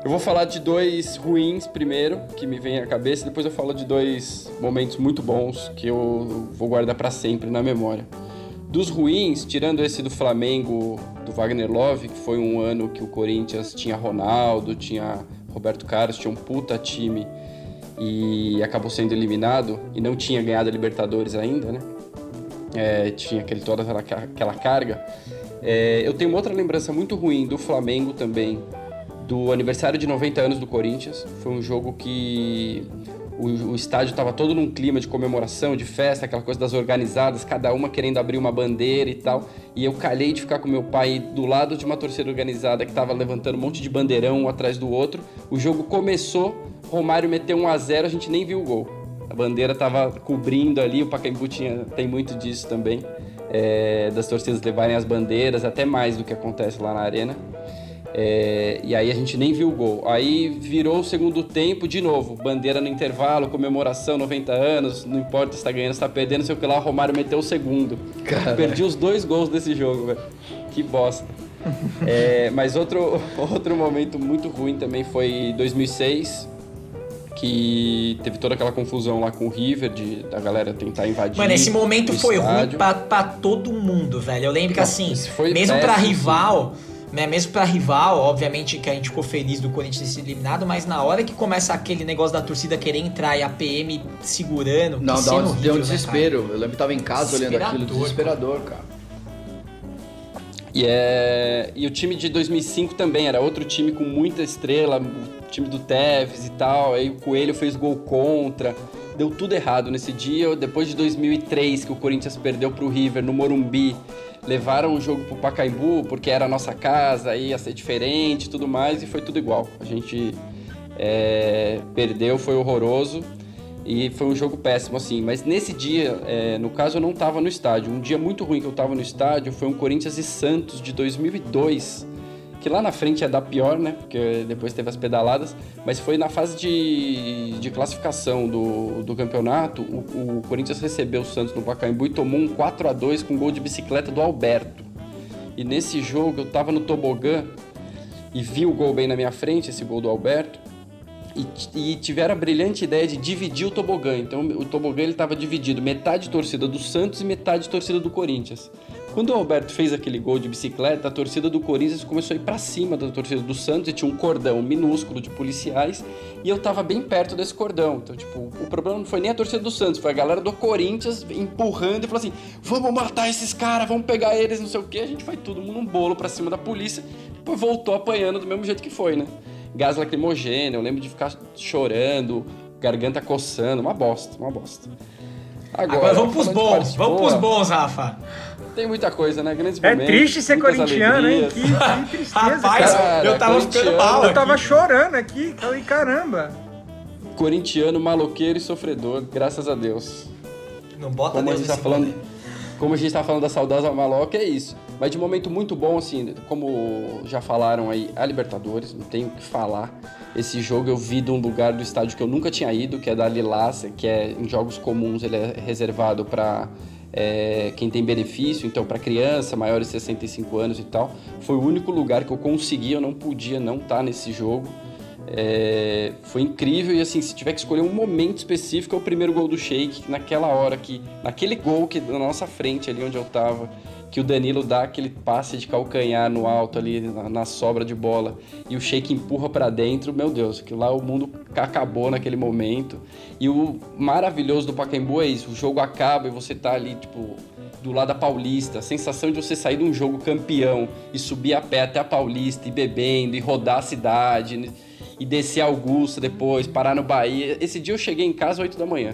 eu vou falar de dois ruins primeiro, que me vem à cabeça, depois eu falo de dois momentos muito bons que eu vou guardar pra sempre na memória. Dos ruins, tirando esse do Flamengo, do Wagner Love, que foi um ano que o Corinthians tinha Ronaldo, tinha Roberto Carlos, tinha um puta time e acabou sendo eliminado e não tinha ganhado a Libertadores ainda, né? É, tinha aquele, toda aquela, aquela carga. É, eu tenho uma outra lembrança muito ruim do Flamengo também, do aniversário de 90 anos do Corinthians. Foi um jogo que o, o estádio estava todo num clima de comemoração, de festa, aquela coisa das organizadas, cada uma querendo abrir uma bandeira e tal. E eu calhei de ficar com meu pai do lado de uma torcida organizada que estava levantando um monte de bandeirão um atrás do outro. O jogo começou, Romário meteu 1 a 0 a gente nem viu o gol. A bandeira estava cobrindo ali, o Pacaembu tinha, tem muito disso também, é, das torcidas levarem as bandeiras, até mais do que acontece lá na arena. É, e aí a gente nem viu o gol. Aí virou o segundo tempo de novo. Bandeira no intervalo, comemoração, 90 anos, não importa se tá ganhando, se tá perdendo, sei o que lá, o Romário meteu o segundo. Caralho. Perdi os dois gols desse jogo, velho. Que bosta. É, mas outro, outro momento muito ruim também foi 2006, que teve toda aquela confusão lá com o River, de, da galera tentar invadir. Mano, esse momento o foi ruim estádio. pra, pra todo mundo, velho. Eu lembro que assim, mesmo pra péssimo, rival, né, mesmo pra rival, obviamente que a gente ficou feliz do Corinthians ter sido eliminado, mas na hora que começa aquele negócio da torcida querer entrar e a PM segurando, Não, dá um, horrível, deu um né, desespero. Eu lembro que tava em casa olhando aquilo, Desesperador, desesperador, cara. E, é... e o time de 2005 também era outro time com muita estrela, o time do Tevez e tal. Aí o Coelho fez gol contra. Deu tudo errado nesse dia. Depois de 2003, que o Corinthians perdeu pro River no Morumbi, levaram o jogo pro Pacaembu porque era a nossa casa, ia ser diferente tudo mais, e foi tudo igual. A gente é, perdeu, foi horroroso. E foi um jogo péssimo, assim. Mas nesse dia, é, no caso, eu não tava no estádio. Um dia muito ruim que eu tava no estádio foi um Corinthians e Santos de 2002. Que lá na frente ia dar pior, né? Porque depois teve as pedaladas. Mas foi na fase de, de classificação do, do campeonato. O, o Corinthians recebeu o Santos no Pacaembu e tomou um 4 a 2 com gol de bicicleta do Alberto. E nesse jogo eu tava no tobogã e vi o gol bem na minha frente, esse gol do Alberto e, e tiveram a brilhante ideia de dividir o tobogã. Então o tobogã ele estava dividido, metade torcida do Santos e metade torcida do Corinthians. Quando o Alberto fez aquele gol de bicicleta, a torcida do Corinthians começou a ir para cima da torcida do Santos e tinha um cordão minúsculo de policiais e eu tava bem perto desse cordão. Então, tipo, o problema não foi nem a torcida do Santos, foi a galera do Corinthians empurrando e falou assim: "Vamos matar esses caras, vamos pegar eles, não sei o quê". A gente foi todo mundo num bolo para cima da polícia, depois voltou apanhando do mesmo jeito que foi, né? Gás lacrimogêneo, eu lembro de ficar chorando, garganta coçando, uma bosta, uma bosta. Agora, vamos pros bons, vamos boa, pros bons, Rafa. Tem muita coisa, né? Grandes É momentos. triste ser corintiano, hein? Que, que tristeza, Rapaz, cara. eu tava ficando mal Eu aqui. tava chorando aqui, falei, caramba. Corintiano, maloqueiro e sofredor, graças a Deus. Não bota como a Deus gente tá nesse falando, como a gente tá falando da saudosa maloca, é isso. Mas de momento muito bom, assim, como já falaram aí, a Libertadores, não tenho o que falar. Esse jogo eu vi de um lugar do estádio que eu nunca tinha ido, que é da Lilácia, que é em jogos comuns ele é reservado para quem tem benefício, então para criança, maiores de 65 anos e tal. Foi o único lugar que eu consegui, eu não podia não estar nesse jogo. É, foi incrível e assim, se tiver que escolher um momento específico, é o primeiro gol do Sheik, naquela hora que. Naquele gol que na nossa frente, ali onde eu tava, que o Danilo dá aquele passe de calcanhar no alto ali, na, na sobra de bola, e o Sheik empurra para dentro, meu Deus, que lá o mundo acabou naquele momento. E o maravilhoso do Pacaembu é isso, o jogo acaba e você tá ali, tipo, do lado da Paulista, a sensação de você sair de um jogo campeão e subir a pé até a Paulista e bebendo e rodar a cidade e descer Augusta depois, parar no Bahia. Esse dia eu cheguei em casa às 8 da manhã.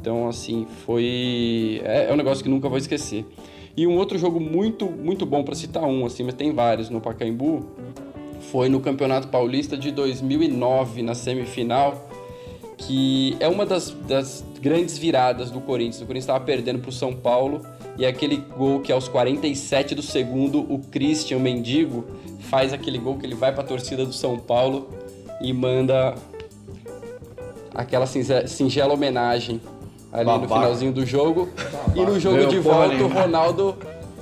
Então, assim, foi. É, é um negócio que nunca vou esquecer. E um outro jogo muito, muito bom para citar um, assim, mas tem vários no Pacaembu, foi no Campeonato Paulista de 2009, na semifinal, que é uma das, das grandes viradas do Corinthians. O Corinthians estava perdendo para o São Paulo e é aquele gol que aos 47 do segundo o Christian Mendigo faz aquele gol que ele vai para a torcida do São Paulo e manda aquela singela homenagem ali Babaca. no finalzinho do jogo. Babaca. E no jogo Meu de volta, o Ronaldo,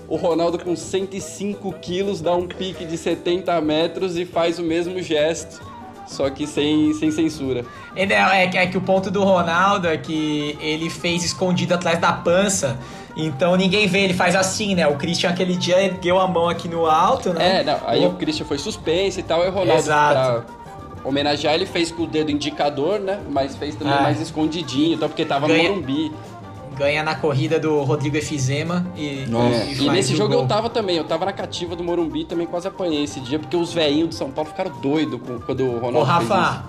o Ronaldo com 105 quilos dá um pique de 70 metros e faz o mesmo gesto. Só que sem, sem censura. É, é, é que o ponto do Ronaldo é que ele fez escondido atrás da pança. Então ninguém vê, ele faz assim, né? O Christian aquele dia ergueu a mão aqui no alto, né? É, não, aí o, o Christian foi suspenso e tal, e o Ronaldo Exato. pra homenagear, ele fez com o dedo indicador, né? Mas fez também ah. mais escondidinho, então porque tava Ganha... no Morumbi. Ganha na corrida do Rodrigo Efizema e. É. E, e nesse jogo gol. eu tava também, eu tava na cativa do Morumbi também quase apanhei esse dia, porque os velhinhos de São Paulo ficaram doidos quando o Ronaldo. Ô, Rafa,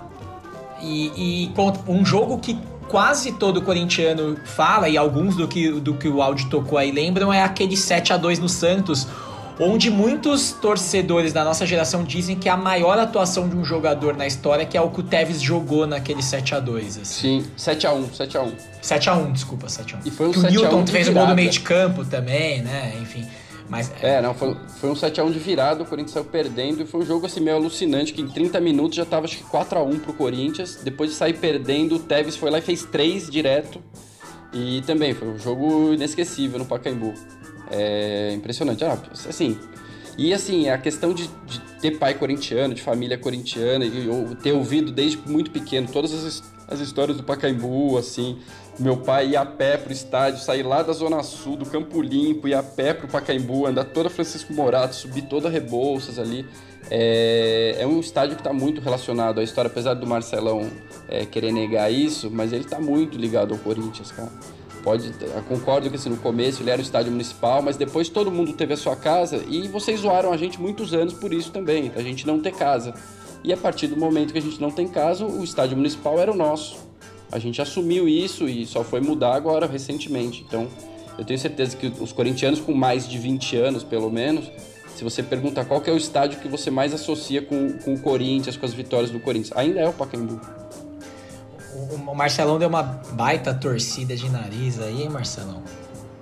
e, e um jogo que quase todo corintiano fala, e alguns do que, do que o áudio tocou aí lembram, é aquele 7 a 2 no Santos onde muitos torcedores da nossa geração dizem que a maior atuação de um jogador na história é que é o que o Tevez jogou naquele 7 a 2 assim. Sim, 7 a 1 7 a 1 7 a 1 desculpa, 7 a 1 E foi um que 7 o Newton fez o gol do meio de campo também, né? Enfim. Mas, é, não, foi, foi um 7x1 de virada, o Corinthians saiu perdendo e foi um jogo assim meio alucinante, que em 30 minutos já tava acho que 4x1 pro Corinthians. Depois de sair perdendo, o Tevez foi lá e fez 3 direto. E também foi um jogo inesquecível no Pacaembu. É impressionante. Ah, assim, e assim, a questão de, de, ter pai corintiano, de família corintiana, e eu ter ouvido desde muito pequeno todas as, as histórias do Pacaembu, assim, meu pai ia a pé pro estádio, sair lá da Zona Sul, do Campo Limpo, ir a pé pro Pacaembu, andar toda Francisco Morato, subir toda Rebouças ali. É, é um estádio que está muito relacionado à história, apesar do Marcelão é, querer negar isso, mas ele está muito ligado ao Corinthians, cara pode. Concordo que assim, no começo ele era o estádio municipal, mas depois todo mundo teve a sua casa e vocês zoaram a gente muitos anos por isso também, a gente não ter casa. E a partir do momento que a gente não tem casa, o estádio municipal era o nosso. A gente assumiu isso e só foi mudar agora recentemente. Então, eu tenho certeza que os corintianos com mais de 20 anos, pelo menos, se você perguntar qual é o estádio que você mais associa com, com o Corinthians, com as vitórias do Corinthians, ainda é o Pacaembu. O Marcelão deu uma baita torcida de nariz aí, hein, Marcelão?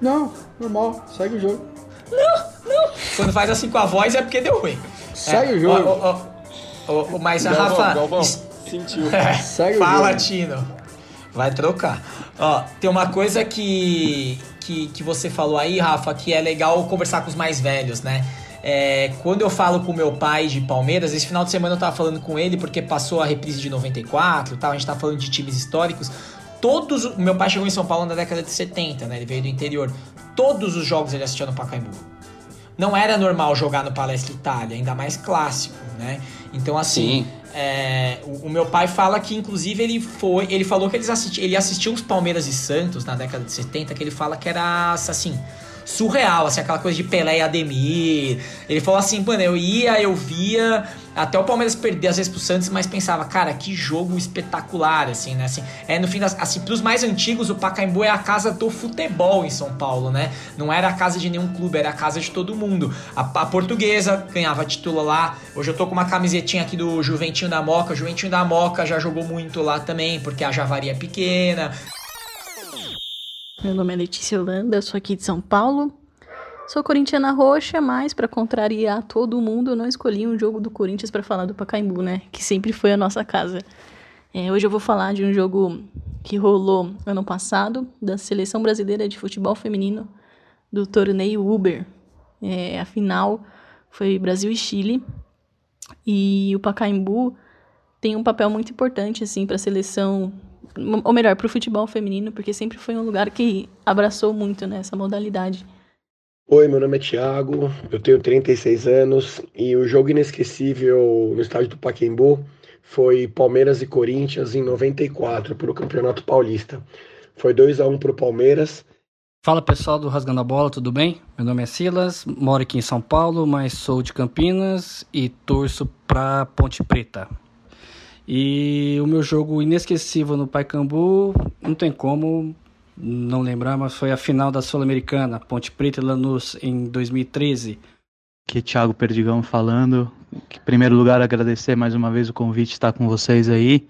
Não, normal, segue o jogo. Não, não. Quando faz assim com a voz é porque deu ruim. Segue é, o jogo. Ó, ó, ó, mas a Rafa. Galvão, sentiu. É, segue fala, o jogo. Tino. Vai trocar. Ó, tem uma coisa que, que, que você falou aí, Rafa, que é legal conversar com os mais velhos, né? É, quando eu falo com meu pai de Palmeiras, esse final de semana eu tava falando com ele porque passou a reprise de 94 e tal, a gente tá falando de times históricos. Todos. Meu pai chegou em São Paulo na década de 70, né? Ele veio do interior. Todos os jogos ele assistia no Pacaembu. Não era normal jogar no Palestra Itália, ainda mais clássico, né? Então, assim, é, o, o, meu pai fala que, inclusive, ele foi. Ele falou que eles assisti, ele assistiu os Palmeiras e Santos na década de 70, que ele fala que era assim surreal, assim, aquela coisa de Pelé e Ademir. Ele falou assim, mano, eu ia, eu via até o Palmeiras perder às vezes pro Santos, mas pensava, cara, que jogo espetacular, assim, né? Assim, é, no fim das, assim, pros mais antigos, o Pacaembu é a casa do futebol em São Paulo, né? Não era a casa de nenhum clube, era a casa de todo mundo. A, a portuguesa ganhava título lá. Hoje eu tô com uma camisetinha aqui do Juventinho da Moca. O Juventinho da Moca já jogou muito lá também, porque a Javari é pequena. Meu nome é Letícia Holanda, sou aqui de São Paulo. Sou corintiana roxa, mas para contrariar todo mundo, eu não escolhi um jogo do Corinthians para falar do Pacaembu, né? Que sempre foi a nossa casa. É, hoje eu vou falar de um jogo que rolou ano passado, da Seleção Brasileira de Futebol Feminino, do torneio Uber. É, a final foi Brasil e Chile. E o Pacaembu tem um papel muito importante, assim, para a seleção, ou melhor, para o futebol feminino, porque sempre foi um lugar que abraçou muito né, essa modalidade. Oi, meu nome é Thiago, eu tenho 36 anos e o jogo inesquecível no estádio do Paquembu foi Palmeiras e Corinthians em 94 para o Campeonato Paulista. Foi 2 a 1 para o Palmeiras. Fala pessoal do Rasgando a Bola, tudo bem? Meu nome é Silas, moro aqui em São Paulo, mas sou de Campinas e torço para Ponte Preta. E o meu jogo inesquecível no Paicambu, não tem como não lembrar, mas foi a final da Sul-Americana, Ponte Preta e Lanús, em 2013. Aqui é Thiago Perdigão falando. Em primeiro lugar, agradecer mais uma vez o convite estar com vocês aí.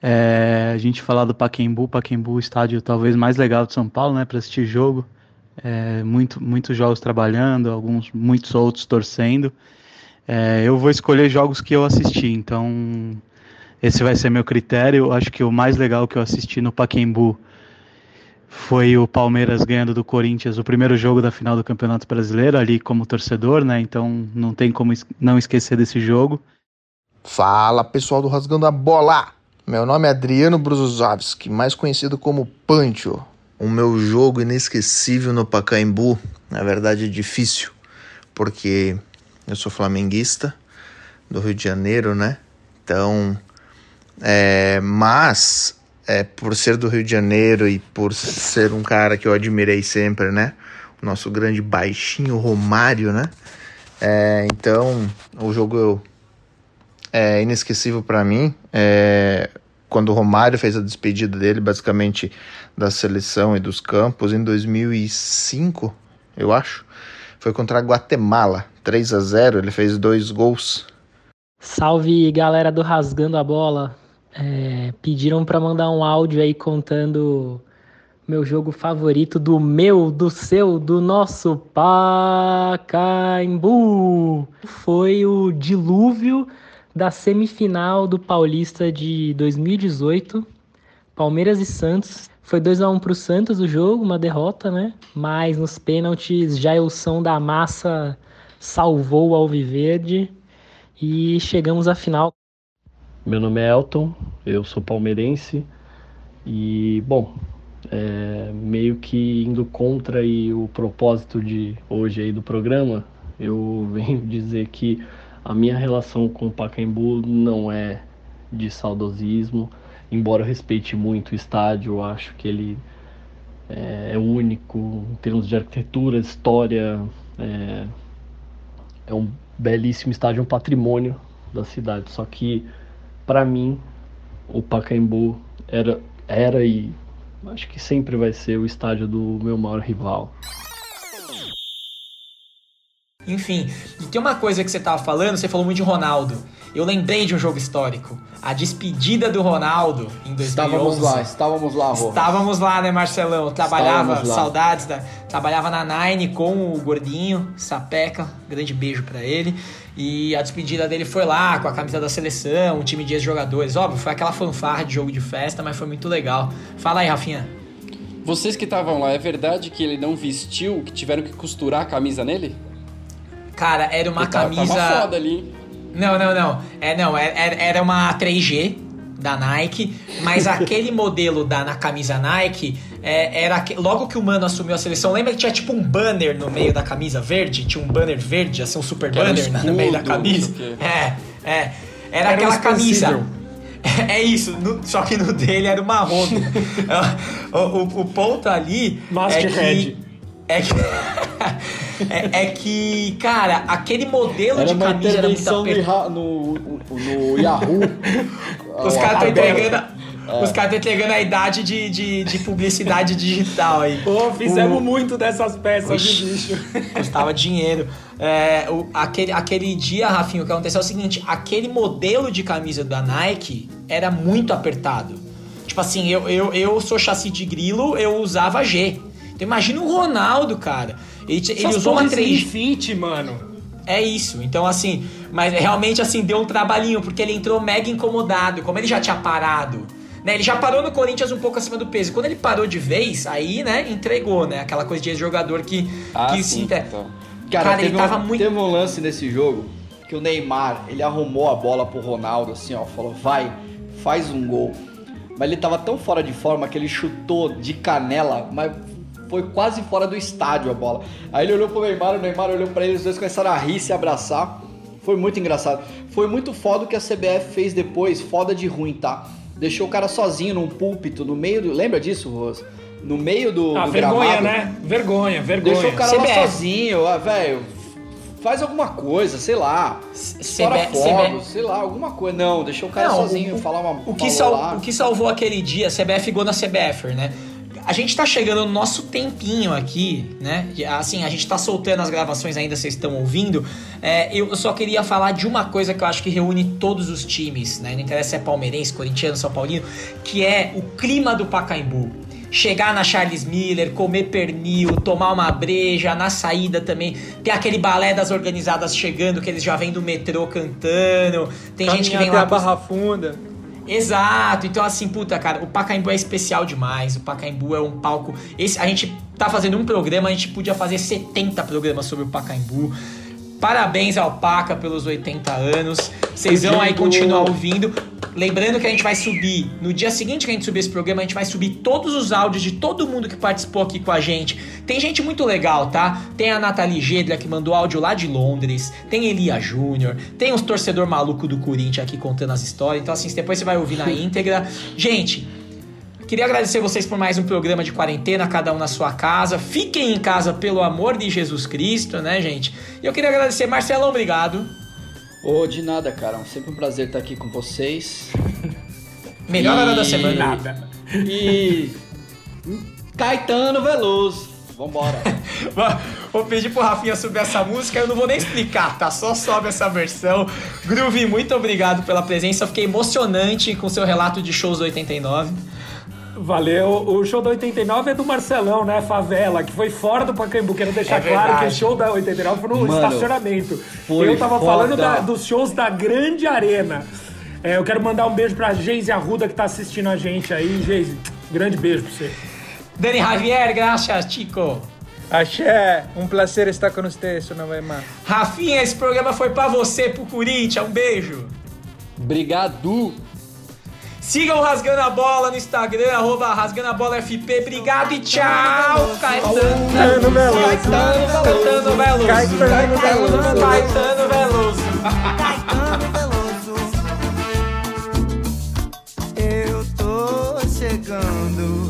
É, a gente falar do Paquembu, Paquembu, estádio talvez mais legal de São Paulo, né, para assistir jogo. É, muito, muitos jogos trabalhando, alguns, muitos outros torcendo. É, eu vou escolher jogos que eu assisti, então esse vai ser meu critério. Acho que o mais legal que eu assisti no Paquembu foi o Palmeiras ganhando do Corinthians o primeiro jogo da final do Campeonato Brasileiro, ali como torcedor, né? Então não tem como não esquecer desse jogo. Fala pessoal do Rasgando a Bola! Meu nome é Adriano Bruzovski, mais conhecido como Pancho. O meu jogo inesquecível no Pacaembu, na verdade é difícil, porque eu sou flamenguista do Rio de Janeiro, né? Então, é, mas é, por ser do Rio de Janeiro e por ser um cara que eu admirei sempre, né? O nosso grande baixinho Romário, né? É, então, o jogo é inesquecível para mim. É, quando o Romário fez a despedida dele, basicamente, da seleção e dos campos, em 2005, eu acho. Foi contra a Guatemala, 3 a 0 ele fez dois gols. Salve galera do Rasgando a Bola, é, pediram para mandar um áudio aí contando meu jogo favorito do meu, do seu, do nosso Pacaembu. Foi o Dilúvio da semifinal do Paulista de 2018, Palmeiras e Santos. Foi 2 a 1 para o Santos o jogo, uma derrota, né? Mas nos pênaltis, Jailson da Massa salvou o Alviverde e chegamos à final. Meu nome é Elton, eu sou palmeirense e, bom, é, meio que indo contra aí o propósito de hoje aí do programa, eu venho dizer que a minha relação com o Pacaembu não é de saudosismo, embora eu respeite muito o estádio, eu acho que ele é, é único em termos de arquitetura, história, é, é um belíssimo estádio, um patrimônio da cidade, só que para mim, o Pacaembu era, era e acho que sempre vai ser o estádio do meu maior rival. Enfim, e tem uma coisa que você tava falando, você falou muito de Ronaldo. Eu lembrei de um jogo histórico. A despedida do Ronaldo em 2011. Estávamos lá, estávamos lá, Rô. Estávamos lá, né, Marcelão? Trabalhava, saudades da... Trabalhava na Nine com o Gordinho, Sapeca. Grande beijo para ele. E a despedida dele foi lá, com a camisa da seleção, um time de ex-jogadores. Óbvio, foi aquela fanfarra de jogo de festa, mas foi muito legal. Fala aí, Rafinha. Vocês que estavam lá, é verdade que ele não vestiu, que tiveram que costurar a camisa nele? Cara, era uma tava- camisa. Tava foda ali. Não, não, não. É, não, é- era, era uma 3G da Nike, mas aquele modelo da na camisa Nike é, era logo que o mano assumiu a seleção. Lembra que tinha tipo um banner no meio da camisa verde? Tinha um banner verde, assim, um super Que era um banner no meio da escudo, camisa. É, é. Era, Era um aquela camisa. É isso, no- só que no dele era uma Honda. o, o- o ponto ali é Masthead. que, é que é, é que, cara, aquele modelo Era de uma camisa era muito no, apertado. Iha- no, no Yahoo. Os Ó, caras estão entregando. É. Os caras estão entregando a idade de, de, de publicidade digital aí. Pô, fizemos O- muito dessas peças de bicho. Custava dinheiro. É, o- aquele, aquele dia, Rafinho, o que aconteceu é o seguinte: aquele modelo de camisa da Nike era muito apertado. Tipo assim, eu, eu, eu sou chassi de grilo, eu usava G. Então imagina o Ronaldo, cara. Ele, ele usou uma porra 3 Slim Fit, mano. É isso. Então, assim, mas realmente assim, deu um trabalhinho, porque ele entrou mega incomodado. Como ele já tinha parado. Né, ele já parou no Corinthians um pouco acima do peso. Quando ele parou de vez, aí, né, entregou, né? Aquela coisa de ex-jogador que, Ah, que sim, se inter... então. Cara, Cara, teve, ele tava um, muito. teve um lance nesse jogo que o Neymar, ele arrumou a bola pro Ronaldo, assim, ó, falou, vai, faz um gol. Mas ele tava tão fora de forma que ele chutou de canela, mas foi quase fora do estádio a bola. Aí ele olhou pro Neymar, o Neymar olhou para ele, os dois começaram a rir, se abraçar. Foi muito engraçado. Foi muito foda o que a CBF fez depois, foda de ruim, tá? Deixou o cara sozinho num púlpito, no meio do. Lembra disso, Rose? No meio do. Ah, do vergonha, gramado. né? Vergonha, vergonha. Deixou o cara CBF. lá sozinho, ah, velho. Faz alguma coisa, sei lá. Estoura fogos, sei lá, alguma coisa. Não, deixou o cara Não, sozinho o- falar uma O que, sal- o que salvou aquele dia, CBF gol na CBF, né? A gente tá chegando no nosso tempinho aqui, né? Assim, a gente tá soltando as gravações ainda, vocês estão ouvindo. É, eu só queria falar de uma coisa que eu acho que reúne todos os times, né? Não interessa se é palmeirense, corintiano, São Paulino, que é o clima do Pacaembu. Chegar na Charles Miller, comer pernil, tomar uma breja, na saída também. Tem aquele balé das organizadas chegando, que eles já vêm do metrô cantando. Tem gente que vem lá. pros- Barra Funda. Exato, então assim, puta, cara, o Pacaembu é especial demais. O Pacaembu é um palco. Esse, a gente tá fazendo um programa, a gente podia fazer 70 programas sobre o Pacaembu. Parabéns ao Paca pelos 80 anos. Vocês vão aí continuar ouvindo. Lembrando que a gente vai subir, no dia seguinte que a gente subir esse programa, a gente vai subir todos os áudios de todo mundo que participou aqui com a gente. Tem gente muito legal, tá? Tem a Nathalie Gedra, que mandou áudio lá de Londres. Tem Elia Júnior. Tem os torcedor maluco do Corinthians aqui contando as histórias. Então, assim, depois você vai ouvir na íntegra. Gente, Queria agradecer vocês por mais um programa de quarentena, cada um na sua casa. Fiquem em casa, pelo amor de Jesus Cristo, né, gente? E eu queria agradecer, Marcelão, obrigado. Ô, de nada, cara. É sempre um prazer estar aqui com vocês. Melhor hora da semana. Nada. E. Caetano Veloso. Vambora. Vou pedir pro Rafinha subir essa música, eu não vou nem explicar, tá? Só sobe essa versão. Groove, muito obrigado pela presença. Fiquei emocionante com seu relato de shows do 89. Valeu. O show da 89 é do Marcelão, né? Favela, que foi fora do Pacaembu. Quero deixar É claro que o show da 89 foi no Mano, estacionamento. foi eu tava foda. falando da- dos shows da Grande Arena. É, eu quero mandar um beijo pra Geise Arruda que tá assistindo a gente aí. Geise, grande beijo pra você. Dani Javier, graças, Chico. Axé, um prazer estar com vocês, seu nome é Mar. Rafinha, esse programa foi pra você, pro Corinthians. Um beijo. Obrigado. Sigam Rasgando a Bola no Instagram, arroba Rasgando a Bola FP. Obrigado e tchau, Caetano Veloso. Caetano Veloso. Caetano Veloso. Caetano Veloso. Caetano Veloso. Eu tô chegando.